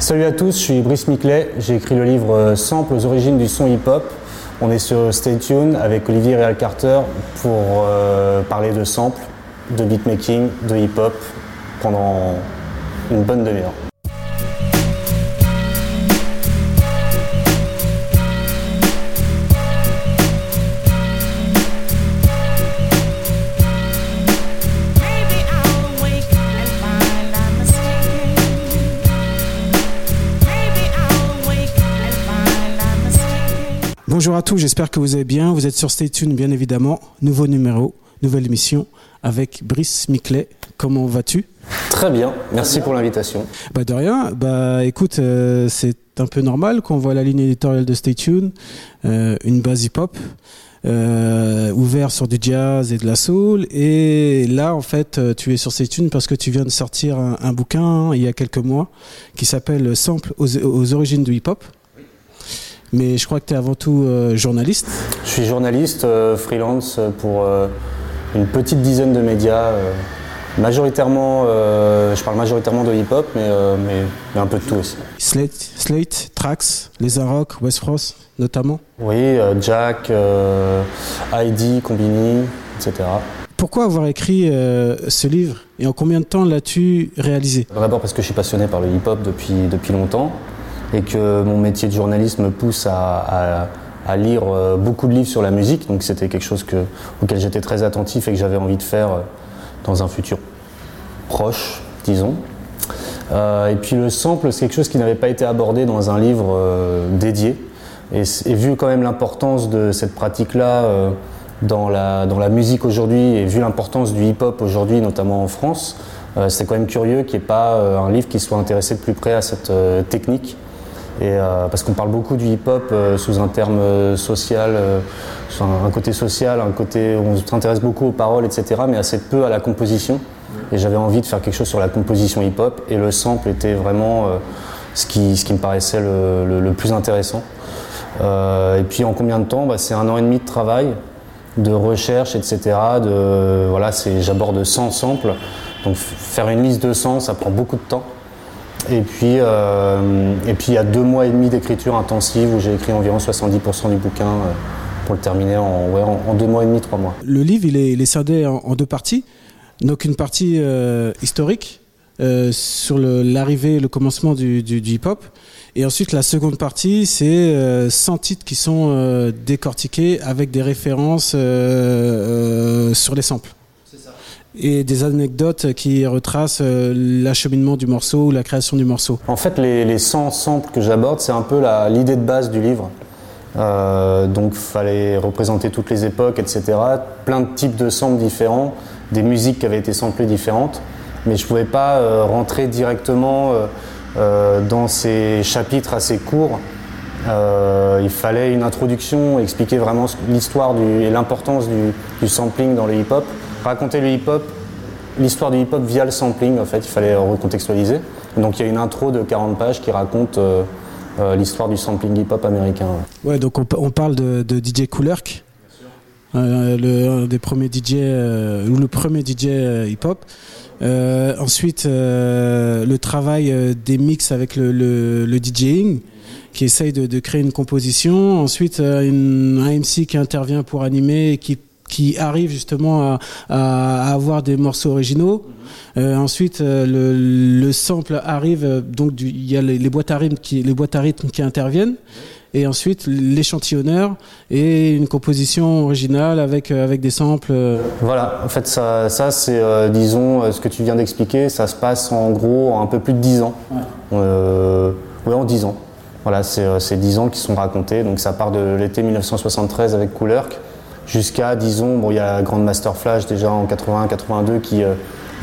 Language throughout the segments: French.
Salut à tous, je suis Brice Miclet, j'ai écrit le livre euh, Sample aux origines du son hip-hop. On est sur Stay Tune avec Olivier Real Carter pour euh, parler de sample, de beatmaking, de hip-hop pendant une bonne demi-heure. Bonjour à tous, j'espère que vous allez bien. Vous êtes sur Stay Tune, bien évidemment. Nouveau numéro, nouvelle émission avec Brice Miclet. Comment vas-tu? Très bien, merci pour l'invitation. Bah de rien. Bah écoute, euh, c'est un peu normal qu'on voit la ligne éditoriale de Stay Tune, euh, une base hip-hop. Euh, ouvert sur du jazz et de la soul et là en fait euh, tu es sur Stay Tune parce que tu viens de sortir un, un bouquin hein, il y a quelques mois qui s'appelle Sample aux, aux origines du hip-hop mais je crois que tu es avant tout euh, journaliste Je suis journaliste euh, freelance pour euh, une petite dizaine de médias. majoritairement, je parle majoritairement de hip-hop, mais, mais, mais un peu de tout aussi. Slate, Slate, Trax, Les Arocs, West Frost notamment. Oui, Jack, Heidi, Combini, etc. Pourquoi avoir écrit ce livre et en combien de temps l'as-tu réalisé? D'abord parce que je suis passionné par le hip-hop depuis, depuis longtemps et que mon métier de journaliste me pousse à, lire euh, beaucoup de livres sur la musique. Donc c'était quelque chose que, auquel j'étais très attentif et que j'avais envie de faire euh, dans un futur proche, disons. Euh, et puis le sample, c'est quelque chose qui n'avait pas été abordé dans un livre dédié. Et, vu quand même l'importance de cette pratique-là dans, la, dans la musique aujourd'hui, et vu l'importance du hip-hop aujourd'hui, notamment en France, c'est quand même curieux qu'il n'y ait pas un livre qui soit intéressé de plus près à cette technique. Euh, parce qu'on parle beaucoup du hip-hop euh, sous un terme euh, social, un, côté social, un côté on s'intéresse beaucoup aux paroles, etc., mais assez peu à la composition. Et j'avais envie de faire quelque chose sur la composition hip-hop, et le sample était vraiment ce, qui, me paraissait le, plus intéressant. Et puis en combien de temps? Bah, C'est un an et demi de travail, de recherche, etc. Voilà, J'aborde 100 samples, donc faire une liste de 100, ça prend beaucoup de temps. Et puis, euh, et puis il y a deux mois et demi d'écriture intensive où j'ai écrit environ 70% du bouquin euh, pour le terminer en, deux mois et demi, trois mois. Le livre, il est, il scindé en, deux parties. Donc une partie euh, historique sur l'arrivée, le, commencement du, du- hip-hop. Et ensuite, la seconde partie, c'est euh, 100 titres qui sont décortiqués avec des références sur les samples. Et des anecdotes qui retracent euh, l'acheminement du morceau ou la création du morceau. En fait, les, les 100 samples que j'aborde, c'est un peu l'idée de base du livre. Euh, donc, fallait représenter toutes les époques, etc. Plein de types de samples différents, des musiques qui avaient été samplées différentes. Mais je ne pouvais pas euh, rentrer directement euh, dans ces chapitres assez courts. Il fallait une introduction, expliquer vraiment l'histoire et l'importance du sampling dans le hip-hop. Raconter le hip-hop, l'histoire du hip-hop via le sampling, en fait, il fallait recontextualiser. Donc il y a une intro de 40 pages qui raconte euh, euh, l'histoire du sampling hip-hop américain. Ouais, donc on, pa- on parle de, de DJ Coolerk, euh, le, des premiers DJ, euh, ou le premier DJ hip-hop. Ensuite, le travail des mix avec le, le, DJing, qui essaye de, créer une composition. Ensuite, un MC qui intervient pour animer et qui qui arrive justement à, avoir des morceaux originaux. Euh, ensuite, euh, le, le sample arrive, euh, donc il y a les, les boîtes à rythme qui les boîtes à rythme qui interviennent. Et ensuite, l'échantillonneur et une composition originale avec avec des samples. Voilà, en fait, ça, ça c'est, disons, ce que tu viens d'expliquer, ça se passe en gros en un peu plus de 10 ans. Euh, ouais, en 10 ans. Voilà, c'est euh, c'est 10 ans qui sont racontés. Donc ça part de l'été 1973 avec Coolerk jusqu'à, disons, bon, il y a Grandmaster Flash déjà en 81-82 qui, euh,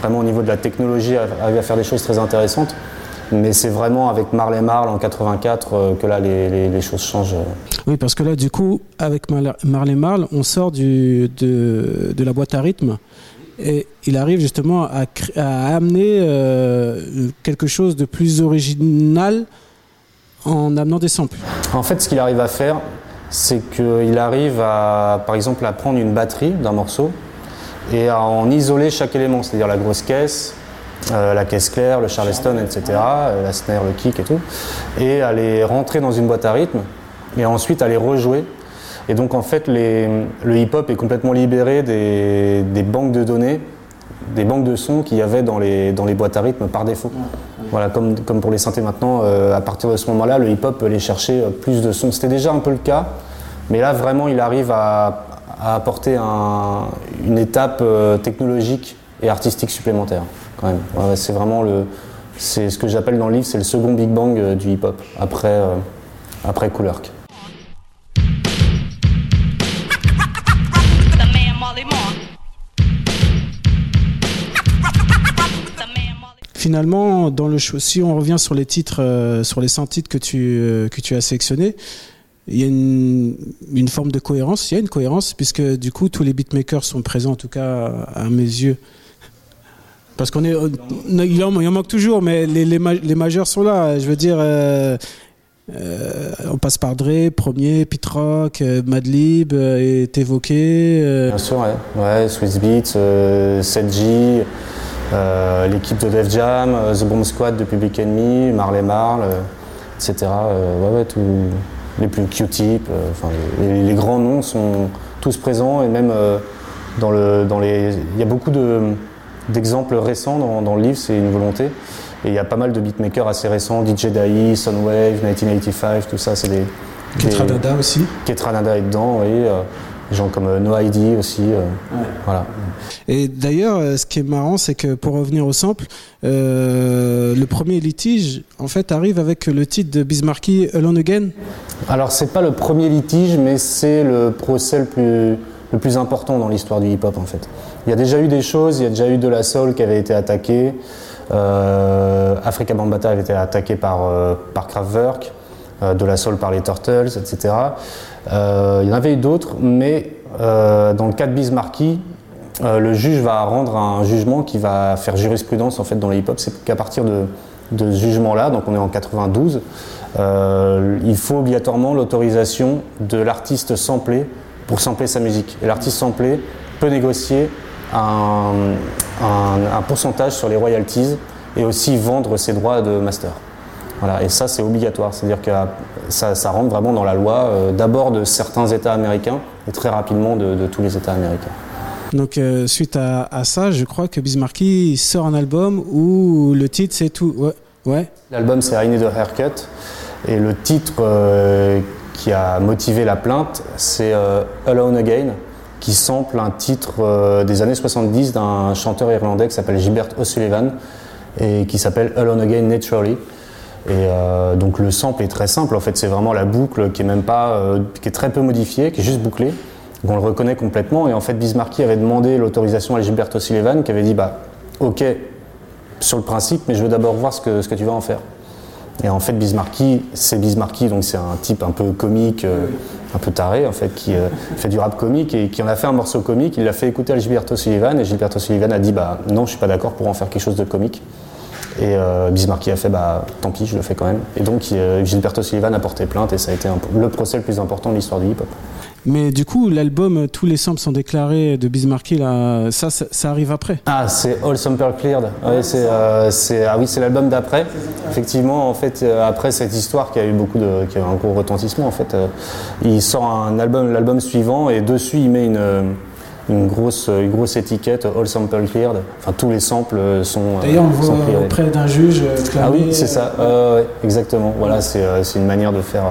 vraiment au niveau de la technologie, arrive à faire des choses très intéressantes. Mais c'est vraiment avec Marley Marl en 84 euh, que là les, les- les choses changent. euh. Oui, parce que là, du coup, avec Mar- Marley Marl, on sort du, de, de la boîte à rythme et il arrive justement à, amener euh, quelque chose de plus original en amenant des samples. En fait, ce qu'il arrive à faire, c'est qu'il arrive à, par exemple, à prendre une batterie d'un morceau et à en isoler chaque élément, c'est-à-dire la grosse caisse, euh, la caisse claire, le charleston, etc., euh, la snare, le kick et tout, et à les rentrer dans une boîte à rythme, et ensuite à les rejouer. Et donc en fait, le hip-hop est complètement libéré des, des banques de données, des banques de sons qu'il y avait dans les, dans les boîtes à rythme par défaut. Voilà, comme, pour les synthés maintenant, euh, à partir de ce moment-là, le hip-hop peut aller chercher euh, plus de sons. C'était déjà un peu le cas, mais là vraiment, il arrive à, apporter un- une étape euh, technologique et artistique supplémentaire. Quand même, c'est vraiment le, c'est ce que j'appelle dans le livre, c'est le second Big Bang du hip-hop après, euh, après Cool Finalement, si on revient sur les titres, euh, sur les 100 titres que tu, euh, que tu as sélectionnés, il y a une, forme de cohérence. Il y a une cohérence puisque du coup tous les beatmakers sont présents, en tout cas à mes yeux. Parce qu'on est, euh, il en, manque toujours, mais les, les, ma- les majeurs sont là. Je veux dire, on passe par Dre, premier, Pit Rock, euh, Madlib est évoqué. Bien sûr, ouais. ouais Swiss Beats, euh, 7G, euh, l'équipe de Def Jam, euh, The Bomb Squad de Public Enemy, Marley Marl, euh, etc. Euh, ouais, les plus Q-Tip, euh, enfin, les, les grands noms sont tous présents et même euh, dans, le, dans les. Il y a beaucoup de- d'exemples récents dans, dans le livre, c'est une volonté. Et il y a pas mal de beatmakers assez récents, DJ Dai, Sunwave, 1985, tout ça, c'est des. Ketra des- Dada aussi. Ketra Nada est dedans, oui. Des gens comme euh, No ID aussi. euh, Voilà. Et d'ailleurs, euh, ce qui est marrant, c'est que pour revenir au sample, euh, le premier litige, en fait, arrive avec le titre de Bismarcky Alone Again. Alors, c'est pas le premier litige, mais c'est le procès le plus, le plus important dans l'histoire du hip-hop, en fait. Il y a déjà eu des choses, il y a déjà eu de la soul qui avait été attaquée. Euh, Africa Bambata avait été attaqué par, euh, par Kraftwerk, euh, de la soul par les Turtles, etc. Euh, il y en avait eu d'autres, mais euh, dans le cas de Bismarcky, euh, le juge va rendre un jugement qui va faire jurisprudence en fait dans le hip-hop. C'est qu'à partir de, ce jugement-là, donc on est en 92, euh, il faut obligatoirement l'autorisation de l'artiste samplé pour sampler sa musique. Et l'artiste samplé peut négocier un pourcentage sur les royalties et aussi vendre ses droits de master. Voilà, et ça c'est obligatoire, c'est-à-dire que ça, ça rentre vraiment dans la loi euh, d'abord de certains États américains et très rapidement de- de tous les États américains. Donc, euh, suite à, à ça, je crois que Bismarcky sort un album où le titre, c'est tout. Ouais. ouais. L'album c'est I Need a Haircut et le titre euh, qui a motivé la plainte c'est euh, Alone Again qui sample un titre euh, des années 70 d'un chanteur irlandais qui s'appelle Gilbert O'Sullivan et qui s'appelle Alone Again Naturally. Et euh, donc le sample est très simple en fait, c'est vraiment la boucle qui est même pas, euh, qui est très peu modifiée, qui est juste bouclée. Donc on le reconnaît complètement et en fait Bismarcky avait demandé l'autorisation à Gilbert O'Sullivan qui avait dit bah ok sur le principe mais je veux d'abord voir ce que, ce que tu vas en faire. Et en fait, Bismarcky, c'est Bismarcky, donc c'est un type un peu comique, euh, un peu taré en fait, qui fait du rap comique et qui en a fait un morceau comique. Il l'a fait écouter à Gilberto Sullivan et Gilberto Sullivan a dit bah non, je suis pas d'accord pour en faire quelque chose de comique. Et euh, Bismarcky a fait bah tant pis, je le fais quand même. Et donc euh, Gilberto Sullivan a porté plainte et ça a été un- le procès le plus important de l'histoire du hip-hop. Mais du coup, l'album, euh, tous les samples sont déclarés de Bismarcky, là, ça, ça, ça arrive après. Ah, c'est All Sample Cleared. Ouais, c'est, euh, c'est- ah oui, c'est l'album d'après. Effectivement, en fait, euh, après cette histoire qui a eu beaucoup de, qui a eu un gros retentissement, en fait, euh, il sort un album, l'album suivant, et dessus il met une, une grosse, une grosse étiquette All Sample Cleared. Enfin, tous les samples euh, sont. euh, D'ailleurs, on voit clearés. auprès d'un juge euh, Ah oui, c'est ça. euh, exactement. Voilà, c'est, euh, c'est une manière de faire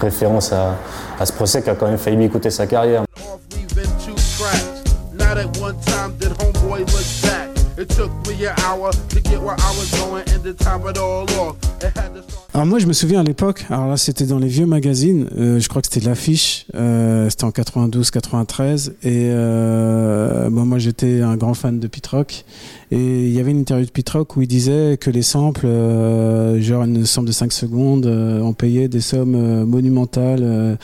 référence à, à ce procès qui a quand même failli lui coûter sa carrière. off leaving two tracks. Not at one time did homeboy look back. It took me an hour to get where I was going and to time it all off. It had to start. Alors moi je me souviens à l'époque, alors là c'était dans les vieux magazines, euh, je crois que c'était l'affiche, euh, c'était en 92-93 et euh, bon, moi j'étais un grand fan de Pete Rock et il y avait une interview de Pete Rock où il disait que les samples, euh, genre une sample de 5 secondes, euh, on payait des sommes euh, monumentales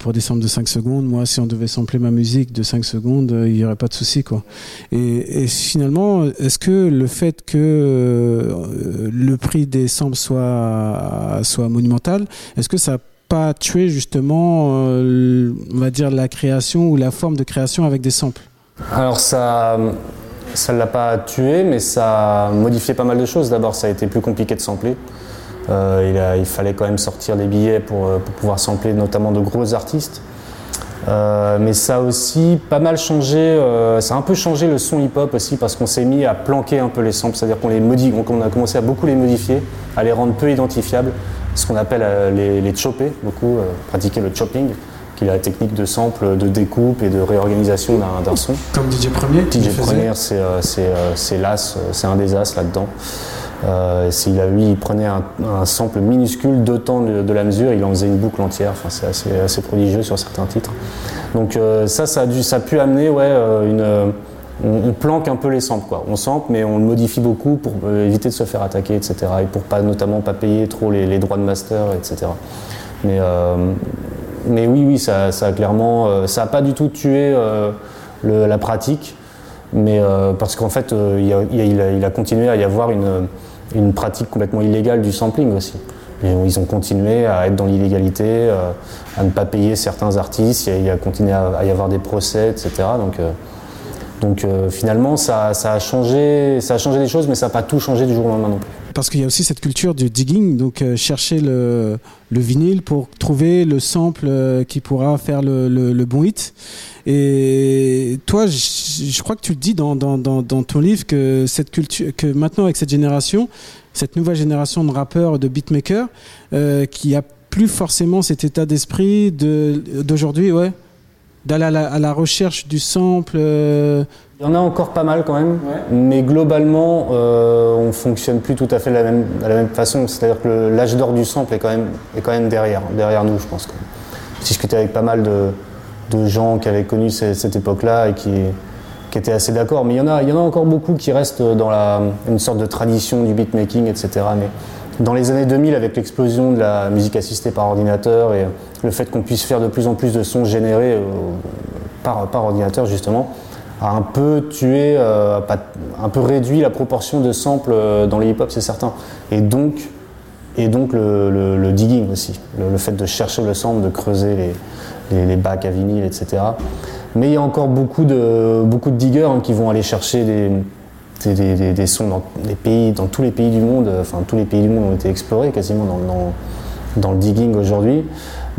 pour des samples de 5 secondes. Moi si on devait sampler ma musique de 5 secondes, il y aurait pas de souci quoi. Et, finalement, est-ce que le fait que le prix des samples soit, soit monumental, est-ce que ça pas tué justement, on va dire, la création ou la forme de création avec des samples? Alors ça, ça l'a pas tué, mais ça a modifié pas mal de choses. D'abord, ça a été plus compliqué de sampler. Euh, il, fallait quand même sortir des billets pour, euh, pour pouvoir sampler notamment de gros artistes. Euh, mais ça a aussi pas mal changé, ça a un peu changé le son hip-hop aussi parce qu'on s'est mis à planquer un peu les samples, c'est-à-dire qu'on les modifie, on a commencé à beaucoup les modifier, à les rendre peu identifiables, ce qu'on appelle les, les chopper, beaucoup pratiquer le chopping, qui est la technique de sample, de découpe et de réorganisation d'un- son. Comme DJ Premier DJ. Premier, c'est euh, c'est, euh, l'as, euh, c'est un des as là-dedans. Euh, s'il a, lui, il prenait un, un sample minuscule d'autant de, de la mesure, il en faisait une boucle entière. Enfin, c'est assez, assez prodigieux sur certains titres. Donc euh, ça, ça a, dû, ça a pu amener ouais, une. on, on planque un peu les samples, quoi. On sample, mais on le modifie beaucoup pour éviter de se faire attaquer, etc. Et pour pas, notamment pas payer trop les, les droits de master, etc. Mais, euh, mais oui, oui, ça, ça a clairement, euh, ça a pas du tout tué euh, la pratique, mais euh, parce qu'en fait, il, a, continué à y avoir une, une pratique complètement illégale du sampling aussi. Ils ont continué à être dans l'illégalité, à ne pas payer certains artistes, il a, continué à, y avoir des procès, etc. Donc, donc finalement, ça, ça a changé, ça a changé des choses, mais ça n'a pas tout changé du jour au lendemain non plus. Parce qu'il y a aussi cette culture du digging, donc euh, chercher le, le vinyle pour trouver le sample euh, qui pourra faire le, bon hit. Et toi, je, crois que tu le dis dans, ton livre que cette culture, que maintenant avec cette génération, cette nouvelle génération de rappeurs, de beatmakers, euh, qui a plus forcément cet état d'esprit de d'aujourd'hui, ouais, d'aller à la, à la recherche du sample. euh, Il y en a encore pas mal quand même, mais globalement, euh, on fonctionne plus tout à fait de la même, de la même façon. C'est-à-dire que l'âge d'or du sample est quand même, est quand même derrière, derrière nous, je pense. J'ai discuté avec pas mal de, de gens qui avaient connu ce- cette époque-là et qui, qui étaient assez d'accord. Mais il y, en a, il y en a encore beaucoup qui restent dans la, une sorte de tradition du beatmaking, etc. Mais dans les années 2000, avec l'explosion de la musique assistée par ordinateur et le fait qu'on puisse faire de plus en plus de sons générés euh, par, par ordinateur, justement, a un peu tué, euh, un peu réduit la proportion de samples euh, dans le hip-hop, c'est certain. Et donc, et donc le, digging aussi, le, le fait de chercher le sample, de creuser les, les, les bacs à vinyle, etc. Mais il y a encore beaucoup de, beaucoup de diggers hein, qui vont aller chercher des, des, des- sons dans, des pays, dans tous les pays du monde, euh, enfin tous les pays du monde ont été explorés quasiment dans, le digging aujourd'hui.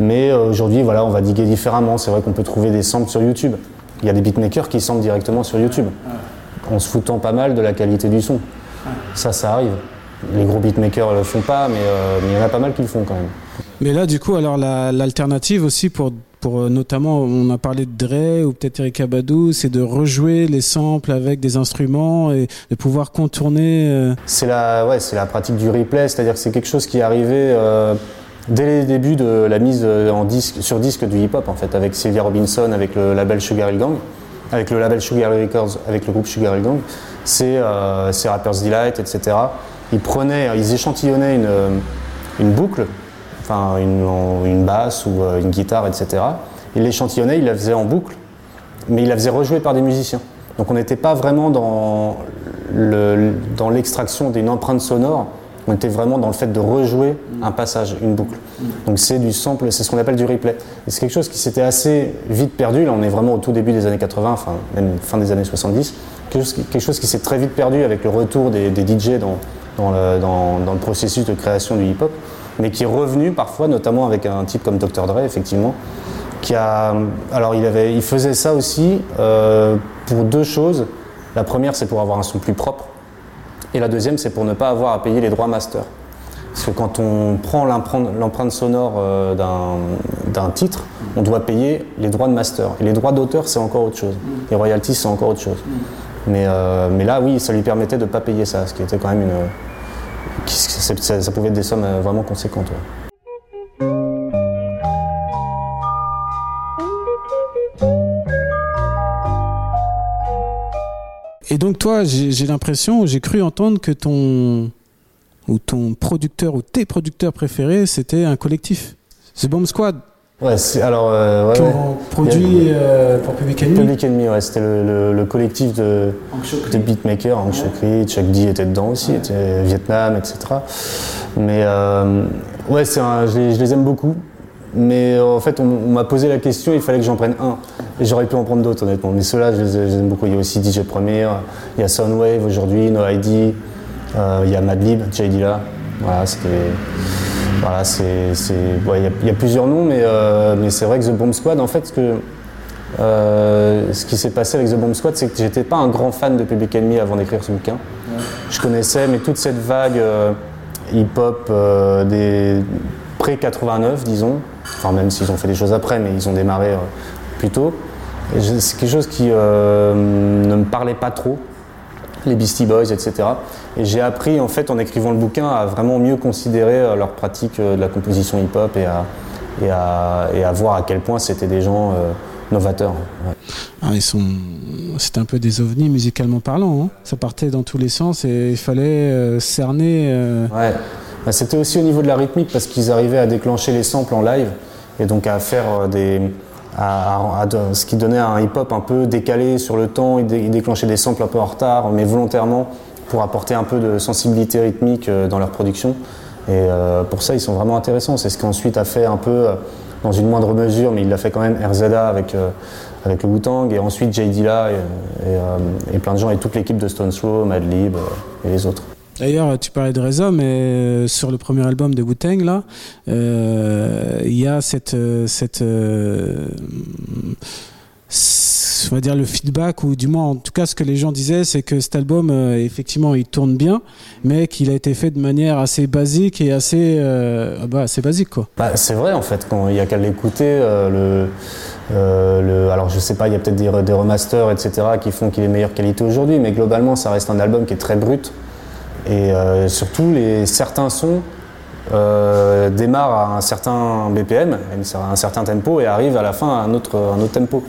Mais euh, aujourd'hui, voilà, on va diguer différemment. C'est vrai qu'on peut trouver des samples sur YouTube. Il y a des beatmakers qui samplent directement sur YouTube, en se foutant pas mal de la qualité du son. Ça, ça arrive. Les gros beatmakers le font pas, mais euh, mais il y en a pas mal qui le font quand même. Mais là, du coup, alors la- l'alternative aussi pour, pour euh, notamment, on a parlé de Dre ou peut-être Eric Abadou, c'est de rejouer les samples avec des instruments et de pouvoir contourner. euh, C'est la, ouais, c'est la pratique du replay, c'est-à-dire que c'est quelque chose qui est arrivé euh, dès les débuts de la mise en disque, sur disque du hip-hop, en fait, avec Sylvia Robinson, avec le label Sugar Hill Gang, avec le label Sugar Hill Records, avec le groupe Sugar Hill Gang. C'est euh, Rapper's Delight, etc. Ils prenaient, ils échantillonnaient une, une boucle, enfin une, basse ou euh, une guitare, etc. Ils l'échantillonnaient, ils la faisaient en boucle, mais il la faisait rejouer par des musiciens. Donc on n'était pas vraiment dans le- dans l'extraction d'une empreinte sonore, on était vraiment dans le fait de rejouer un passage, une boucle. Donc c'est du sample, c'est ce qu'on appelle du replay. C'est quelque chose qui s'était assez vite perdu, là on est vraiment au tout début des années 80, enfin même fin des années 70, quelque chose qui, s'est très vite perdu avec le retour des, DJ dans le processus de création du hip-hop, mais qui est revenu parfois, notamment avec un type comme Dr. Dre, effectivement, qui a, alors il, avait, il faisait ça aussi euh, pour deux choses. La première, c'est pour avoir un son plus propre. Et la deuxième, c'est pour ne pas avoir à payer les droits master. Parce que quand on prend l'empreinte sonore euh, d'un titre, on doit payer les droits de master. Et les droits d'auteur, c'est encore autre chose. Les royalties, c'est encore autre chose. Mais, euh, mais là, oui, ça lui permettait de ne pas payer ça, ce qui était quand même une. Ça, pouvait être des sommes euh, vraiment conséquentes. Et donc toi, j'ai l'impression, j'ai cru entendre que ton ou ton producteur ou tes producteurs préférés, c'était un collectif. C'est Bomb Squad Ouais, c'est- alors. euh, ouais, qui ouais. ont produit euh, pour Public Enemy. Public Enemy, ouais, c'était le, le- le collectif de, de beatmakers. Hank Chokri, Chuck D était dedans aussi, était Vietnam, etc. Mais euh, ouais, c'est un- je, les, je les aime beaucoup. mais en fait, on, on m'a posé la question, il fallait que j'en prenne un. Et j'aurais pu en prendre d'autres, honnêtement. Mais ceux-là, je les, je les aime beaucoup. Il y a aussi DJ Premier, il y a Soundwave aujourd'hui, No ID, euh, il y a Madlib, Jay Dilla. Voilà, c'était. Voilà, c'est. ouais, il, y a, il y a plusieurs noms, mais, euh, mais c'est vrai que The Bomb Squad, en fait, ce que. euh, ce qui s'est passé avec The Bomb Squad, c'est que j'étais pas un grand fan de Public Enemy avant d'écrire ce bouquin. Je connaissais, mais toute cette vague euh, hip-hop des pré-89, disons, enfin même s'ils ont fait des choses après, mais ils ont démarré plus tôt. C'est quelque chose qui ne me parlait pas trop, les Beastie Boys, etc. Et j'ai appris, en fait, en écrivant le bouquin, à vraiment mieux considérer euh, leur pratique euh, de la composition hip-hop et à, et, à, et à voir à quel point c'était des gens euh, novateurs. ouais. Ah, ils sont, c'était un peu des ovnis musicalement parlant. hein. Ça partait dans tous les sens et il fallait euh, cerner. euh, Ouais. Bah, C'était aussi au niveau de la rythmique parce qu'ils arrivaient à déclencher les samples en live et donc à faire des. À, ce qui donnait un hip-hop un peu décalé sur le temps, ils, dé- ils déclenchaient des samples un peu en retard, mais volontairement pour apporter un peu de sensibilité rythmique euh, dans leur production. Et euh, pour ça, ils sont vraiment intéressants. C'est ce qu'ensuite a fait un peu, euh, dans une moindre mesure, mais il l'a fait quand même RZA avec, avec le Wu-Tang, et ensuite J. Dilla et, plein de gens, et toute l'équipe de Stone Throw, Madlib et les autres. D'ailleurs, tu parlais de RZA, mais euh, sur le premier album de Wu-Tang, là, euh, il y a cette, euh, cette, on va dire le feedback ou du moins en tout cas ce que les gens disaient, c'est que cet album, effectivement, il tourne bien, mais qu'il a été fait de manière assez basique et assez, ah bah, assez basique, quoi. Bah, c'est vrai en fait, quand il y a qu'à l'écouter, le, le- alors je sais pas, il y a peut-être des, des remasters, etc., qui font qu'il est meilleure qualité aujourd'hui, mais globalement, ça reste un album qui est très brut. Et euh, surtout, les, certains sons euh, démarrent à un certain BPM, à un certain tempo, et arrivent à la fin à un autre, un autre tempo.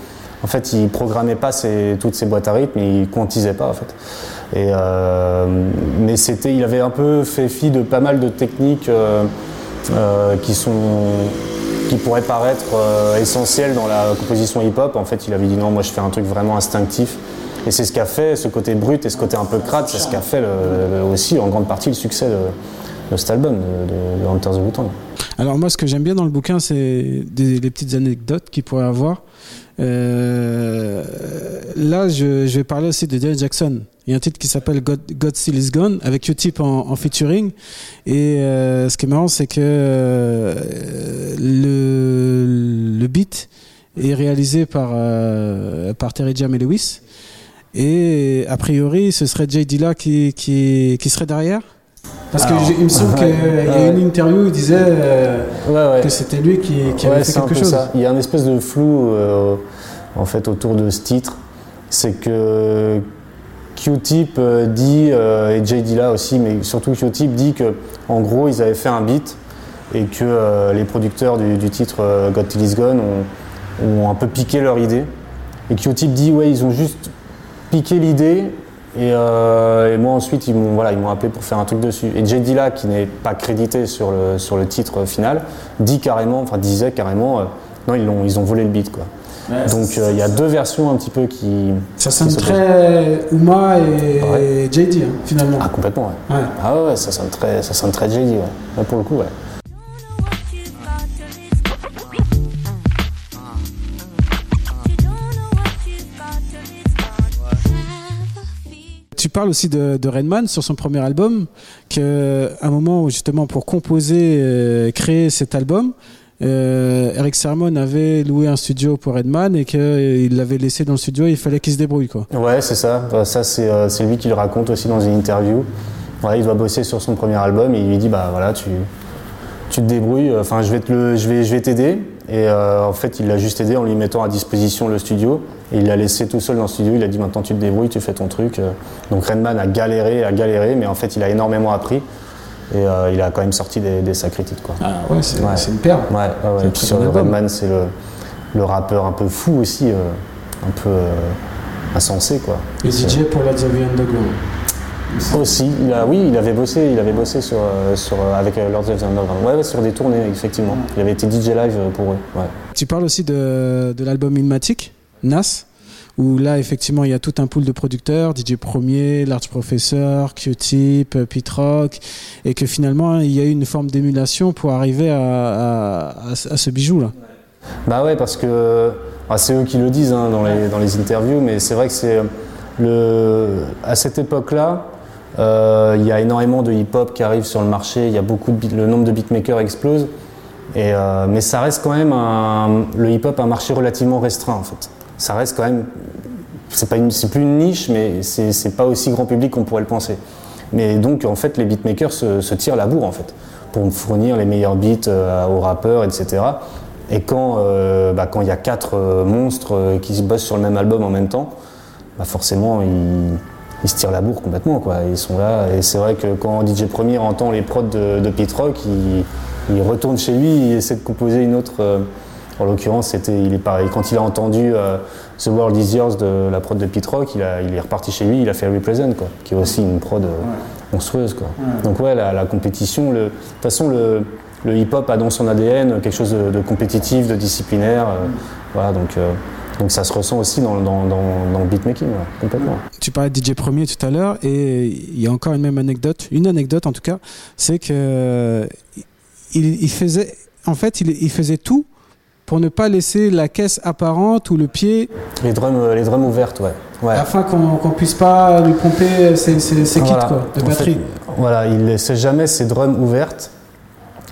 En fait, il programmait pas toutes ses boîtes à rythme, il quantisait pas en fait. Euh, mais c'était, il avait un peu fait fi de pas mal de techniques qui sont, qui pourraient paraître essentielles dans la composition hip-hop. En fait, il avait dit non, moi je fais un truc vraiment instinctif. Et c'est ce qu'a fait ce côté brut et ce côté un peu crade, c'est ce qu'a fait le- le- aussi en grande partie le succès de, de cet album, de, de, de Hunter the Wu-Tang. Alors moi, ce que j'aime bien dans le bouquin, c'est des, les petites anecdotes qu'il pourrait avoir. Euh, là, je, je vais parler aussi de Janet Jackson. Il y a un titre qui s'appelle God, God Still Is Gone avec Q-Tip en, en featuring. Et euh, ce qui est marrant, c'est que euh, le, le beat est réalisé par, euh, par Terry Jam et Lewis. Et a priori, ce serait Jay Dilla qui, qui, qui serait derrière. Parce Alors, que il me semble qu'il y a une interview où il disait euh, Ouais, que c'était lui qui, qui avait fait quelque chose. ça. Il y a un espèce de flou euh, en fait autour de ce titre. C'est que Q-Tip euh, dit, euh, et Jay Dilla aussi, mais surtout Q-Tip dit que en gros ils avaient fait un beat et que euh, les producteurs du, du titre euh, God Till Is Gone ont, ont un peu piqué leur idée. Et Q-Tip dit ouais ils ont juste piqué l'idée et, euh, et moi ensuite ils m'ont voilà, ils m'ont appelé pour faire un truc dessus. Et Jay Dilla qui n'est pas crédité sur le, sur le titre final dit carrément, enfin disait carrément euh, non ils, l'ont, ils ont volé le beat quoi. Donc euh, il y a deux versions un petit peu qui. Ça sonne très Uma et Ouais. JD hein, finalement. Ah complètement ouais. Ouais. Ah ouais, ouais, ça sonne très, ça sonne très JD ouais. Ouais, pour le coup ouais. Tu parles aussi de, Redman sur son premier album, qu'à un moment où justement pour composer, euh, créer cet album, euh, Eric Sermon avait loué un studio pour Redman et qu'il l'avait laissé dans le studio, il fallait qu'il se débrouille quoi. Ouais, c'est ça. Bah, ça, c'est euh, c'est lui qui le raconte aussi dans une interview. Il doit bosser sur son premier album et il lui dit bah voilà, tu, tu te débrouilles. Enfin, je vais le- je vais, je vais t'aider. Et euh, en fait, il l'a juste aidé en lui mettant à disposition le studio. Et il l'a laissé tout seul dans le studio. Il a dit maintenant tu te débrouilles, tu fais ton truc. Euh, Donc Redman a galéré, a galéré, mais en fait, il a énormément appris. Et euh, il a quand même sorti des, des sacrés titres quoi. Ah ouais, c'est Ouais. une perle. Ouais, ouais, Et puis sur bon. Redman, c'est le, le rappeur un peu fou aussi, euh, un peu euh, insensé quoi. Et DJ pour Let's the Underground. Aussi, il a, oui, il avait bossé, il avait bossé sur, sur, avec Lords of the Underground. Ouais, sur des tournées, effectivement. Il avait été DJ live pour eux. Ouais. Tu parles aussi de, de l'album Inmatic, Nas, où là, effectivement, il y a tout un pool de producteurs, DJ Premier, Large Professor, Q-Tip, euh, Pete Rock, et que finalement, il y a eu une forme d'émulation pour arriver à, ce bijou-là. Bah ouais, parce que ah, c'est eux qui le disent hein, dans, les, interviews, mais c'est vrai que c'est à cette époque-là, euh, il y a énormément de hip-hop qui arrive sur le marché. Il y a beaucoup de le nombre de beatmakers explose, euh, mais ça reste quand même le hip-hop un marché relativement restreint en fait. Ça reste quand même c'est plus une niche, mais c'est pas aussi grand public qu'on pourrait le penser. Mais donc en fait les beatmakers se, tirent la bourre en fait pour fournir les meilleurs beats euh, aux rappeurs, etc. Et quand euh, bah, quand il y a quatre euh, monstres qui se bossent sur le même album en même temps, bah forcément ils, se tirent la bourre complètement quoi. Ils sont là et c'est vrai que quand DJ Premier entend les prods de, de Pete Rock, il retourne chez lui, il essaie de composer une autre. En l'occurrence, c'était, il est pareil. Quand il a entendu euh, The World Is Yours de la prod de Pete Rock, il, a- il est reparti chez lui, il a fait Represent, quoi, qui est aussi une prod euh, monstrueuse. Quoi. Donc ouais, la, la compétition, de toute façon, le, le hip-hop a dans son ADN quelque chose de, de compétitif, de disciplinaire. euh, voilà, donc, donc ça se ressent aussi dans, dans, dans, dans le beatmaking, ouais, complètement. Tu parlais de DJ Premier tout à l'heure et il y a encore une même anecdote, une anecdote en tout cas, c'est que il, il faisait, en fait, il, il faisait tout pour ne pas laisser la caisse apparente ou le pied Les drums, euh, les drums ouvertes, ouais. ouais. afin qu'on qu'on puisse pas lui pomper ses, ses- ses kits Voilà. quoi, de En batterie. fait, voilà, il laissait jamais ses drums ouvertes.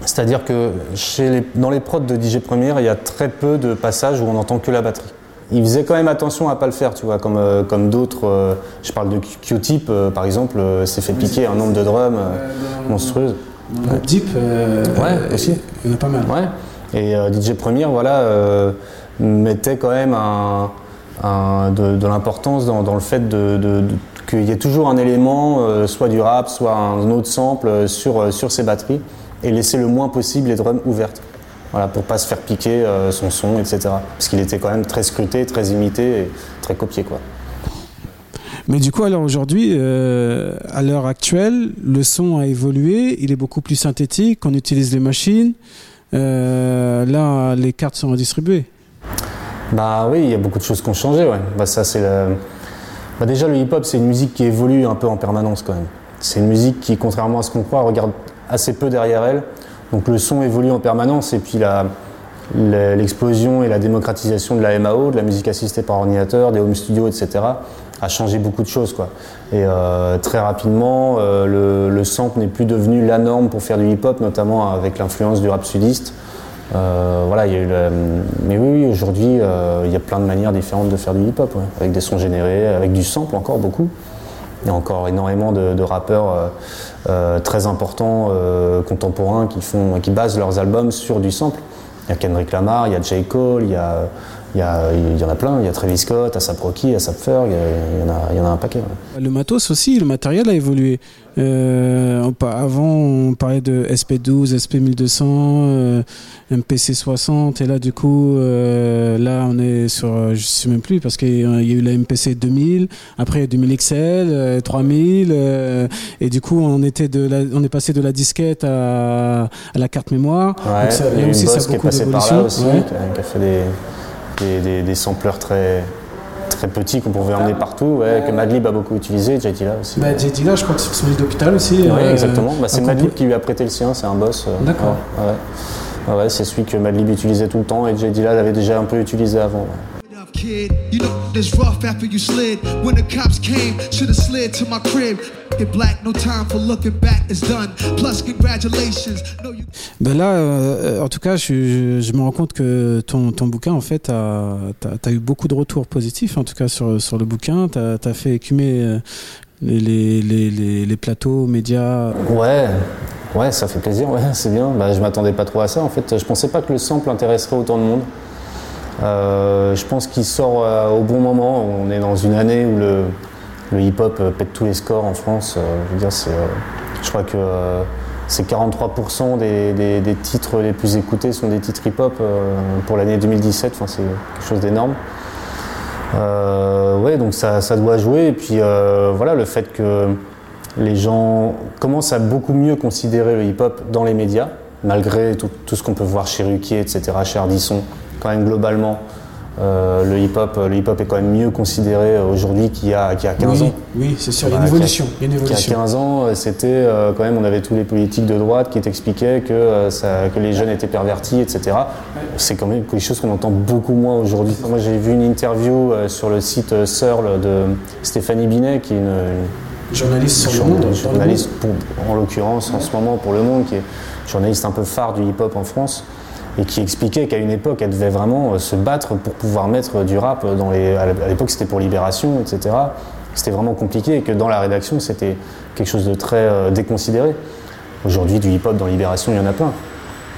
C'est-à-dire que chez les- dans les prods de DJ Premier, il y a très peu de passages où on n'entend que la batterie. Il faisait quand même attention à pas le faire, tu vois, comme, euh, comme d'autres. euh, je parle de Q-Tip, euh, par exemple, s'est fait piquer un nombre de drums monstrueux. Deep, Ouais, aussi. il y en a pas mal. Ouais. Et euh, DJ Premier, voilà, euh, mettait quand même de, l'importance dans, le fait qu'il y ait toujours un élément, euh, soit du rap, soit un autre sample sur, euh, ses batteries, et laisser le moins possible les drums ouvertes. Voilà, pour pas se faire piquer son son, etc. Parce qu'il était quand même très scruté, très imité et très copié, quoi. Mais du coup, alors aujourd'hui, à l'heure actuelle, le son a évolué, il est beaucoup plus synthétique, on utilise les machines. Euh, là, les cartes sont redistribuées. Bah oui, il y a beaucoup de choses qui ont changé. Ouais. Bah, ça, c'est bah, déjà, le hip-hop, c'est une musique qui évolue un peu en permanence quand même. C'est une musique qui, contrairement à ce qu'on croit, regarde assez peu derrière elle. Donc le son évolue en permanence et puis l'explosion et la démocratisation de la MAO, de la musique assistée par ordinateur, des home studios, etc., a changé beaucoup de choses. Quoi. Et euh, très rapidement, euh, le, le sample n'est plus devenu la norme pour faire du hip-hop, notamment avec l'influence du rap sudiste. Euh, voilà, Mais oui, aujourd'hui, il y a plein de manières différentes de faire du hip-hop, avec des sons générés, avec du sample encore beaucoup. Il y a encore énormément de, rappeurs très importants, contemporains, qui, font, qui basent leurs albums sur du sample. Il y a Kendrick Lamar, il y a J. Cole, il y, a, il, y a- il y en a plein. Il y a Travis Scott, Asap Rocky, Asap Ferg, il y, en a, il y en a un paquet. ouais. Le matos aussi, le matériel a évolué. Euh, avant, on parlait de SP12, SP1200, euh, MPC 60, et là, du coup, euh, là, on est sur, euh, je sais même plus, parce qu'il y a eu la MPC 2000, après il y a 2000 XL, euh, 3000, euh, et du coup, on était de la, on est passé de la disquette à, à la carte mémoire. Ouais, Donc ça- il y là a aussi, ça a beaucoup d'évolution. Ouais. qui a fait des, des, des, des sampleurs très, très petits qu'on pouvait emmener partout, ouais, que Madlib a beaucoup utilisé, Jay Dilla aussi. Bah, je crois que c'est son lit d'hôpital aussi. Oui, euh, exactement. Bah, c'est Madlib qui lui a prêté le sien, c'est un boss. euh, D'accord. Ouais, c'est celui que Madlib utilisait tout le temps et Jay Dilla l'avait déjà un peu utilisé avant. Ouais. up, kid. You know this rough after you slid. When the cops came, should've slid to my crib. Get black, no time for looking back. It's done. Plus, congratulations. No, you. Ben là, euh, en tout cas, je, je- je me rends compte que ton, ton bouquin, en fait, a- t'as as eu beaucoup de retours positifs, en tout cas sur, sur le bouquin. T'as as fait écumer euh, les, les, les, les, les plateaux, médias. Ouais, ouais, ça fait plaisir, ouais, c'est bien. Bah, je m'attendais pas trop à ça. En fait, je pensais pas que le sample intéresserait autant de monde. Euh, je pense qu'il sort euh, au bon moment. On est dans une année où le, hip-hop euh, pète tous les scores en France. Je veux dire, je crois que c'est 43% des, titres les plus écoutés sont des titres hip-hop pour l'année 2017. Enfin, c'est quelque chose d'énorme. Donc ça, doit jouer. Et puis voilà, le fait que les gens commencent à beaucoup mieux considérer le hip-hop dans les médias, malgré tout, tout ce qu'on peut voir chez Ruquier, etc., chez Ardisson, quand même globalement, Euh, le hip-hop, le hip-hop est quand même mieux considéré aujourd'hui qu'il y a, qu'il y a 15 oui, ans. oui, c'est sûr. Il y a une évolution. Il y a une Qu'il y a évolution. 15 ans, euh, c'était euh, quand même, on avait tous les politiques de droite qui t'expliquaient que, euh, ça- que les jeunes étaient pervertis, etc. C'est quand même quelque chose qu'on entend beaucoup moins aujourd'hui. Moi, j'ai vu une interview euh, sur le site euh, Searle de Stéphanie Binet, qui est une, Journaliste sur le monde. journaliste, pour- en l'occurrence en ce moment pour Le Monde, qui est journaliste un peu phare du hip-hop en France, et qui expliquait qu'à une époque, elle devait vraiment euh, se battre pour pouvoir mettre du rap dans les. À l'époque, c'était pour Libération, etc. C'était vraiment compliqué et que dans la rédaction, c'était quelque chose de très euh, déconsidéré. Aujourd'hui, du hip-hop dans Libération, il y en a plein.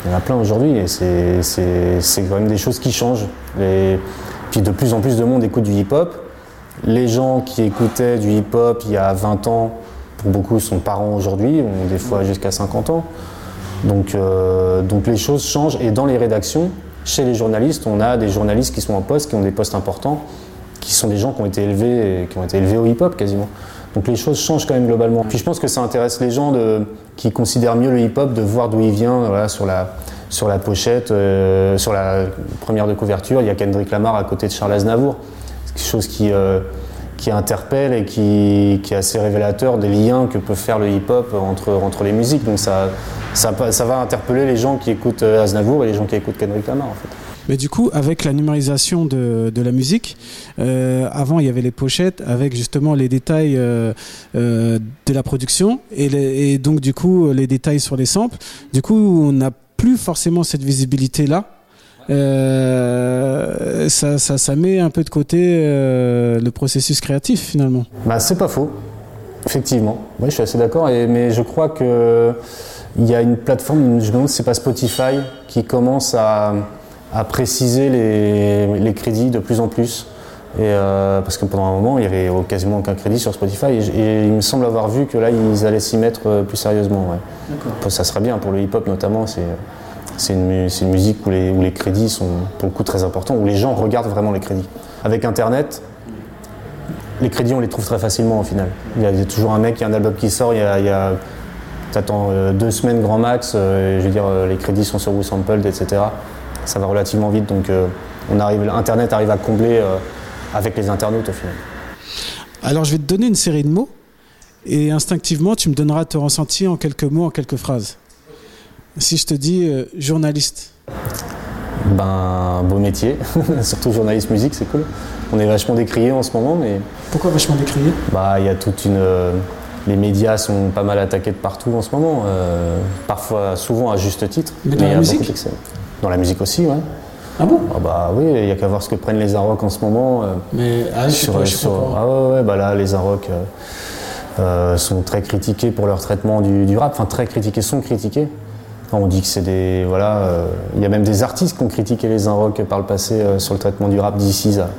Il y en a plein aujourd'hui et c'est- quand même des choses qui changent. Les- Puis de plus en plus de monde écoute du hip-hop. Les gens qui écoutaient du hip-hop il y a 20 ans, pour beaucoup, sont parents aujourd'hui, ont des fois jusqu'à 50 ans. Donc, euh, donc les choses changent. Et dans les rédactions, chez les journalistes, on a des journalistes qui sont en poste, qui ont des postes importants, qui sont des gens qui ont été élevés, qui ont été élevés au hip-hop quasiment. Donc les choses changent quand même globalement. Puis je pense que ça intéresse les gens qui considèrent mieux le hip-hop de voir d'où il vient. Voilà, sur la sur la pochette, euh, sur la première de couverture, il y a Kendrick Lamar à côté de Charles Aznavour. C'est quelque chose qui euh, qui interpelle et qui, est assez révélateur des liens que peut faire le hip-hop entre, entre les musiques. Donc ça, ça, va interpeller les gens qui écoutent euh, Aznavour et les gens qui écoutent Kendrick Lamar en fait. Mais du coup, avec la numérisation de, de la musique, euh, avant il y avait les pochettes avec justement les détails euh, de la production et donc du coup les détails sur les samples. Du coup, on n'a plus forcément cette visibilité là. Euh, ça, ça, ça met un peu de côté euh, le processus créatif finalement. Bah, c'est pas faux, effectivement. Oui, je suis assez d'accord. Mais je crois que il y a une plateforme, je me demande si c'est pas Spotify, qui commence à, à préciser les, les crédits de plus en plus. Et euh, parce que pendant un moment, il y avait quasiment aucun crédit sur Spotify. Et, il me semble avoir vu que là, ils allaient s'y mettre plus sérieusement. Ouais. Ça serait bien pour le hip-hop notamment. C'est c'est une, musique où les, crédits sont pour le coup très importants, où les gens regardent vraiment les crédits. Avec Internet, les crédits, on les trouve très facilement au final. Il y a, toujours un mec, il y a un album qui sort, il y a, t'attends euh, deux semaines grand max, euh, et je veux dire, euh, les crédits sont sur WhoSampled, etc. Ça va relativement vite, donc on arrive, Internet arrive à combler avec les internautes au final. Alors je vais te donner une série de mots et instinctivement tu me donneras ton ressenti en quelques mots, en quelques phrases. Si je te dis euh, journaliste, Ben, beau métier, surtout journaliste musique, c'est cool. On est vachement décrié en ce moment, mais pourquoi vachement décrié? Bah, il y a toute une. euh, les médias sont pas mal attaqués de partout en ce moment, euh, parfois, souvent à juste titre. Mais dans la il y a musique? Dans la musique aussi, ouais. Ah bon? Ah bah oui, il y a qu'à voir ce que prennent les Arocs en ce moment. Mais ah, je sur- pas, je sais sur- ah ouais, ouais, bah là, les Arocs euh, sont très critiqués pour leur traitement du, du rap. Enfin, très critiqués, sont critiqués. On dit que c'est des. Voilà. euh, Il y a même des artistes qui ont critiqué les Arocs par le passé euh, sur le traitement du rap. DC's a-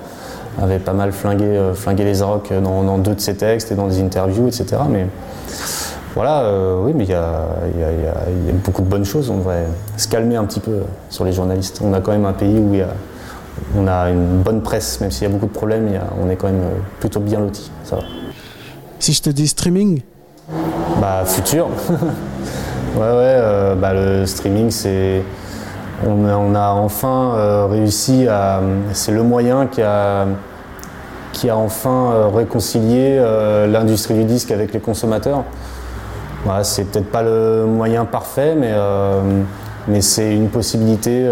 avait pas mal flingué, euh, flingué les Arocs dans, dans deux de ses textes et dans des interviews, etc. Mais voilà, euh, oui, mais il y a, y y y beaucoup de bonnes choses. On devrait se calmer un petit peu euh, sur les journalistes. On a quand même un pays où il y a, on a une bonne presse, même s'il y a beaucoup de problèmes, on est quand même euh, plutôt bien. Ça va. Si je te dis streaming, Bah, futur. ouais, ouais, euh, bah, le streaming, c'est. On a, enfin euh, réussi à. C'est le moyen qui a, qui a enfin euh, réconcilié l'industrie du disque avec les consommateurs. Voilà, c'est peut-être pas le moyen parfait, mais, mais c'est une possibilité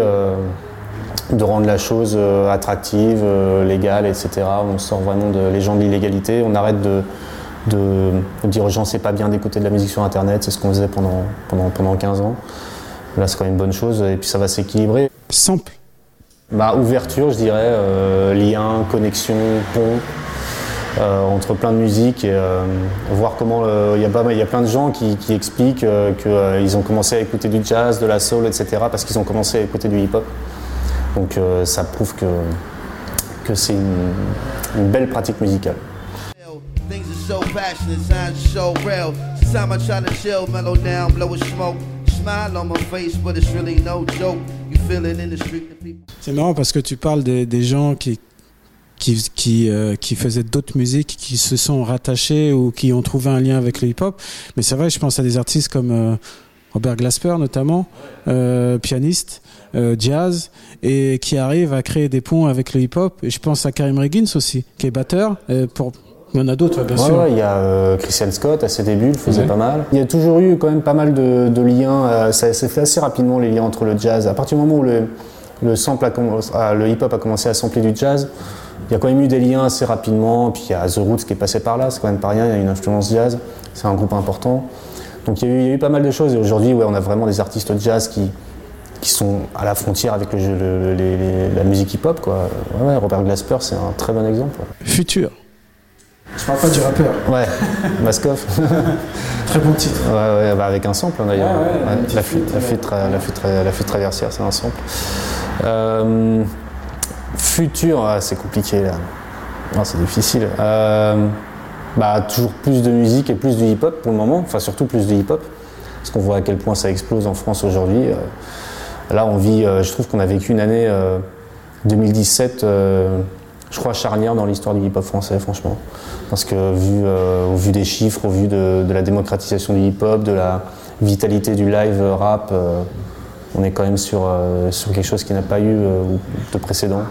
de rendre la chose attractive, légale, etc. On sort vraiment de les gens de l'illégalité, on arrête de, de, de dire aux gens c'est pas bien d'écouter de la musique sur internet, c'est ce qu'on faisait pendant, pendant, pendant 15 ans. Là c'est quand même une bonne chose et puis ça va s'équilibrer. sample. Bah, ouverture, je dirais, euh, lien, connexion, pont euh, entre plein de musiques et euh, voir comment il y, y a plein de gens qui, qui expliquent qu'ils ont commencé à écouter du jazz, de la soul, etc. parce qu'ils ont commencé à écouter du hip-hop. Donc ça prouve que, que c'est une, une belle pratique musicale. Things are so passionate, signs are so real. Sometimes I try to chill, mellow down, blow a smoke. Smile on my face, but it's really no joke. You feel it in the street, the people. C'est marrant parce que tu parles des, gens qui qui euh, qui faisaient d'autres musiques, qui se sont rattachés ou qui ont trouvé un lien avec le hip-hop. Mais c'est vrai, je pense à des artistes comme euh, Robert Glasper notamment, euh, pianiste, jazz, et qui arrive à créer des ponts avec le hip-hop. Et je pense à Karim Reggins aussi, qui est batteur. Pour... Il y en a d'autres, bien Ouais, sûr. ouais, il y a euh, Christian Scott à ses débuts, il faisait Ouais. pas mal. Il y a toujours eu quand même pas mal de, de liens. euh, ça s'est fait assez rapidement les liens entre le jazz. À partir du moment où le, le, sample a commencé- ah, le hip-hop a commencé à sampler du jazz, il y a quand même eu des liens assez rapidement. Puis il y a The Roots qui est passé par là, c'est quand même pas rien. Il y a une influence jazz, c'est un groupe important. Donc il y, a eu, il y a eu pas mal de choses. Et aujourd'hui, ouais, on a vraiment des artistes jazz qui, qui sont à la frontière avec le, jeu- le- les- les- la musique hip-hop. Quoi. Ouais, ouais, Robert Glasper, c'est un très bon exemple. Futur. Je parle pas du rappeur. Ouais, Maskoff. Très bon titre. Ouais, ouais, bah avec un sample hein, d'ailleurs. Ah ouais, la, flûte, la, la flûte traversière, c'est un sample. Euh, futur, ah, c'est compliqué là. Non, c'est difficile. Euh, bah, toujours plus de musique et plus du hip-hop pour le moment, enfin surtout plus du hip-hop, parce qu'on voit à quel point ça explose en France aujourd'hui. Euh, là, on vit, je trouve qu'on a vécu une année euh, 2017, euh, je crois, charnière dans l'histoire du hip-hop français, franchement. Parce que vu, euh, au vu des chiffres, au vu de, de la démocratisation du hip-hop, de la vitalité du live rap, euh, on est quand même sur, euh, sur quelque chose qui n'a pas eu euh, de précédent.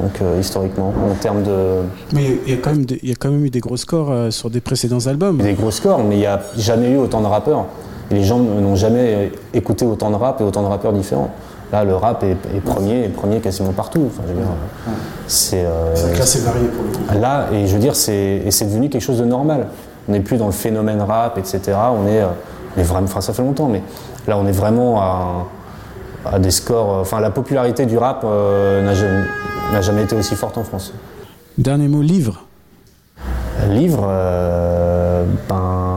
Donc euh, historiquement, en termes de Mais il y, a quand même des- il y a quand même eu des gros scores euh, sur des précédents albums. des gros scores, mais il n'y a jamais eu autant de rappeurs. Et les gens n'ont jamais écouté autant de rap et autant de rappeurs différents. Là, le rap est, est premier, est premier quasiment partout. Enfin, je veux dire, c'est euh, C'est varié pour le coup. Là, et je veux dire, c'est et c'est devenu quelque chose de normal. On n'est plus dans le phénomène rap, etc. On est, euh, on est vraiment, enfin ça fait longtemps, mais là on est vraiment à, à des scores. euh, Enfin, la popularité du rap euh, n'a jamais, n'a jamais été aussi forte en France. Dernier mot, livre? Livre, euh, ben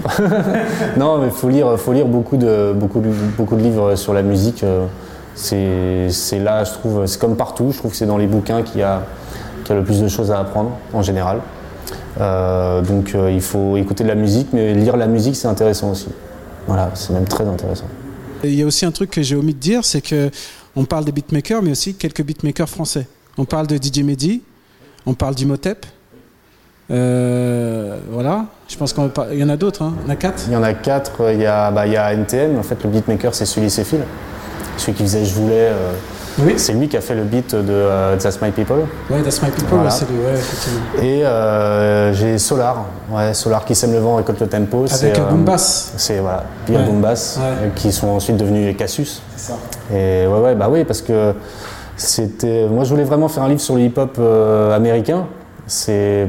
non, mais faut lire, faut lire beaucoup de, beaucoup de, beaucoup de livres sur la musique. euh, C'est, là, je trouve, c'est comme partout. Je trouve que c'est dans les bouquins qu'il y a, le plus de choses à apprendre en général. Euh, donc euh, il faut écouter de la musique, mais lire la musique c'est intéressant aussi. Voilà, c'est même très intéressant. Il y a aussi un truc que j'ai omis de dire, c'est que on parle des beatmakers, mais aussi quelques beatmakers français. On parle de DJ Mehdi, on parle d'Imhotep. Euh, voilà, je pense qu'il y en a d'autres, hein. il y en a quatre. Il y en a quatre. Il y a, bah, il y a NTM. En fait, le beatmaker c'est Sully Céphile, celui qui faisait Je voulais. euh, Oui, c'est lui qui a fait le beat de euh, That's My People. ouais, That's My People, Voilà. c'est lui, ouais, effectivement. Et euh, j'ai Solar, ouais, Solar qui sème le vent, récolte le tempo. c'est, Avec euh, Boom Bass. C'est voilà, Pierre Ouais. Boombass, Ouais. qui sont ensuite devenus les Cassius. C'est ça. Et ouais, ouais, bah oui, parce que c'était. Moi, je voulais vraiment faire un livre sur le hip-hop américain. C'est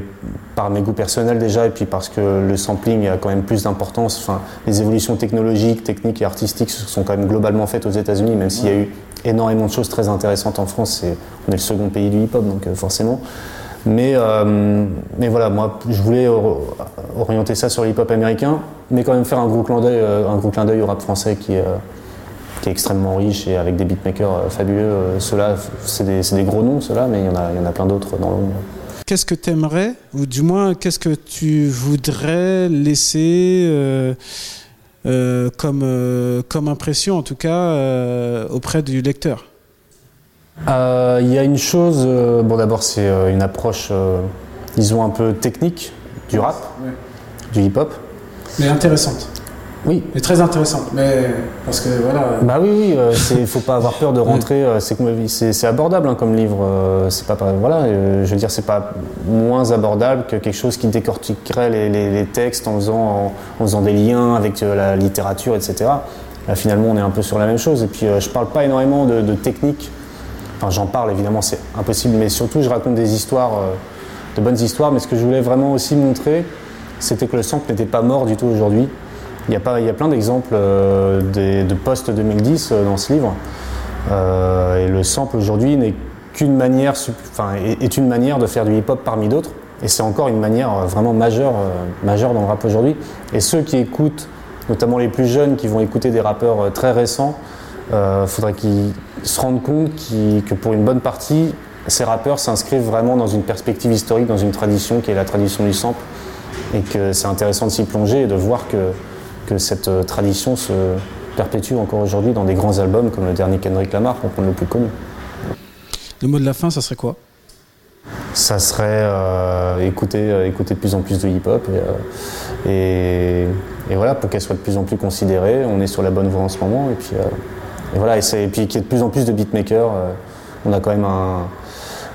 par mes goûts personnels déjà, et puis parce que le sampling a quand même plus d'importance. Enfin, les évolutions technologiques, techniques et artistiques sont quand même globalement faites aux États-Unis, même s'il y a eu énormément de choses très intéressantes en France. On est le second pays du hip-hop, donc euh, forcément. Mais, euh, mais voilà, moi, je voulais or- orienter ça sur le hip-hop américain, mais quand même faire un gros clin d'œil, euh, un au rap français qui est, extrêmement riche et avec des beatmakers fabuleux. Ceux-là, c'est des, gros noms, ceux-là, mais il y il y en a plein d'autres dans l'ombre. Qu'est-ce que tu aimerais, ou du moins, qu'est-ce que tu voudrais laisser euh, euh, comme, euh, comme impression, en tout cas, auprès du lecteur? Il y a une chose, bon d'abord c'est une approche, disons un peu technique du rap, du hip-hop. Mais intéressante. Oui, Et très intéressante. Mais parce que voilà. Bah oui, oui, euh, c'est- faut pas avoir peur de rentrer. euh, c'est comme- c'est c'est abordable hein, comme livre. euh, c'est pas, voilà, euh, je veux dire, c'est pas moins abordable que quelque chose qui décortiquerait les, les- les textes en faisant, en, en faisant des liens avec la littérature, etc. Là, finalement, on est un peu sur la même chose. Et puis, je parle pas énormément de, de technique. Enfin, j'en parle évidemment, c'est impossible, mais surtout, je raconte des histoires, de bonnes histoires. Mais ce que je voulais vraiment aussi montrer, c'était que le sample n'était pas mort du tout aujourd'hui. Il y a, plein d'exemples euh, de post-2010 euh, dans ce livre. Euh, et le sample aujourd'hui n'est qu'une manière, enfin, est, une manière de faire du hip-hop parmi d'autres. Et c'est encore une manière vraiment majeure, majeure dans le rap aujourd'hui. Et ceux qui écoutent, notamment les plus jeunes qui vont écouter des rappeurs très récents, il faudrait qu'ils se rendent compte que pour une bonne partie, ces rappeurs s'inscrivent vraiment dans une perspective historique, dans une tradition qui est la tradition du sample et que c'est intéressant de s'y plonger et de voir que, que cette euh, tradition se perpétue encore aujourd'hui dans des grands albums comme le dernier Kendrick Lamar, pour prendre le plus connu. Le mot de la fin, ça serait quoi? Ça serait euh, écouter, euh, écouter de plus en plus de hip-hop et, euh, et, et voilà, pour qu'elle soit de plus en plus considérée. On est sur la bonne voie en ce moment. Et puis, euh, et voilà, et, puis qu'il y ait de plus en plus de beatmakers. euh, on a quand même un.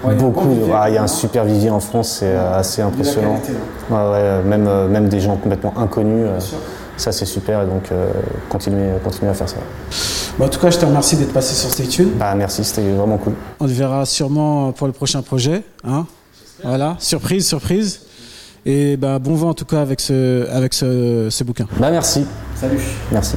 Ouais, il y beaucoup, vivier, ah, il y a un hein. super vivier en France, c'est assez impressionnant. qualité, Ouais, ouais, euh, même, même des gens complètement inconnus, euh, sûr. Ça c'est super, et donc euh, continuez, continuez à faire ça. Bon, en tout cas, je te remercie d'être passé sur Stay Tuned. Bah, merci, c'était vraiment cool. On te verra sûrement pour le prochain projet. Hein voilà, surprise, surprise. Et bah, bon vent en tout cas avec ce, avec ce, ce bouquin. Bah, merci, Salut. merci.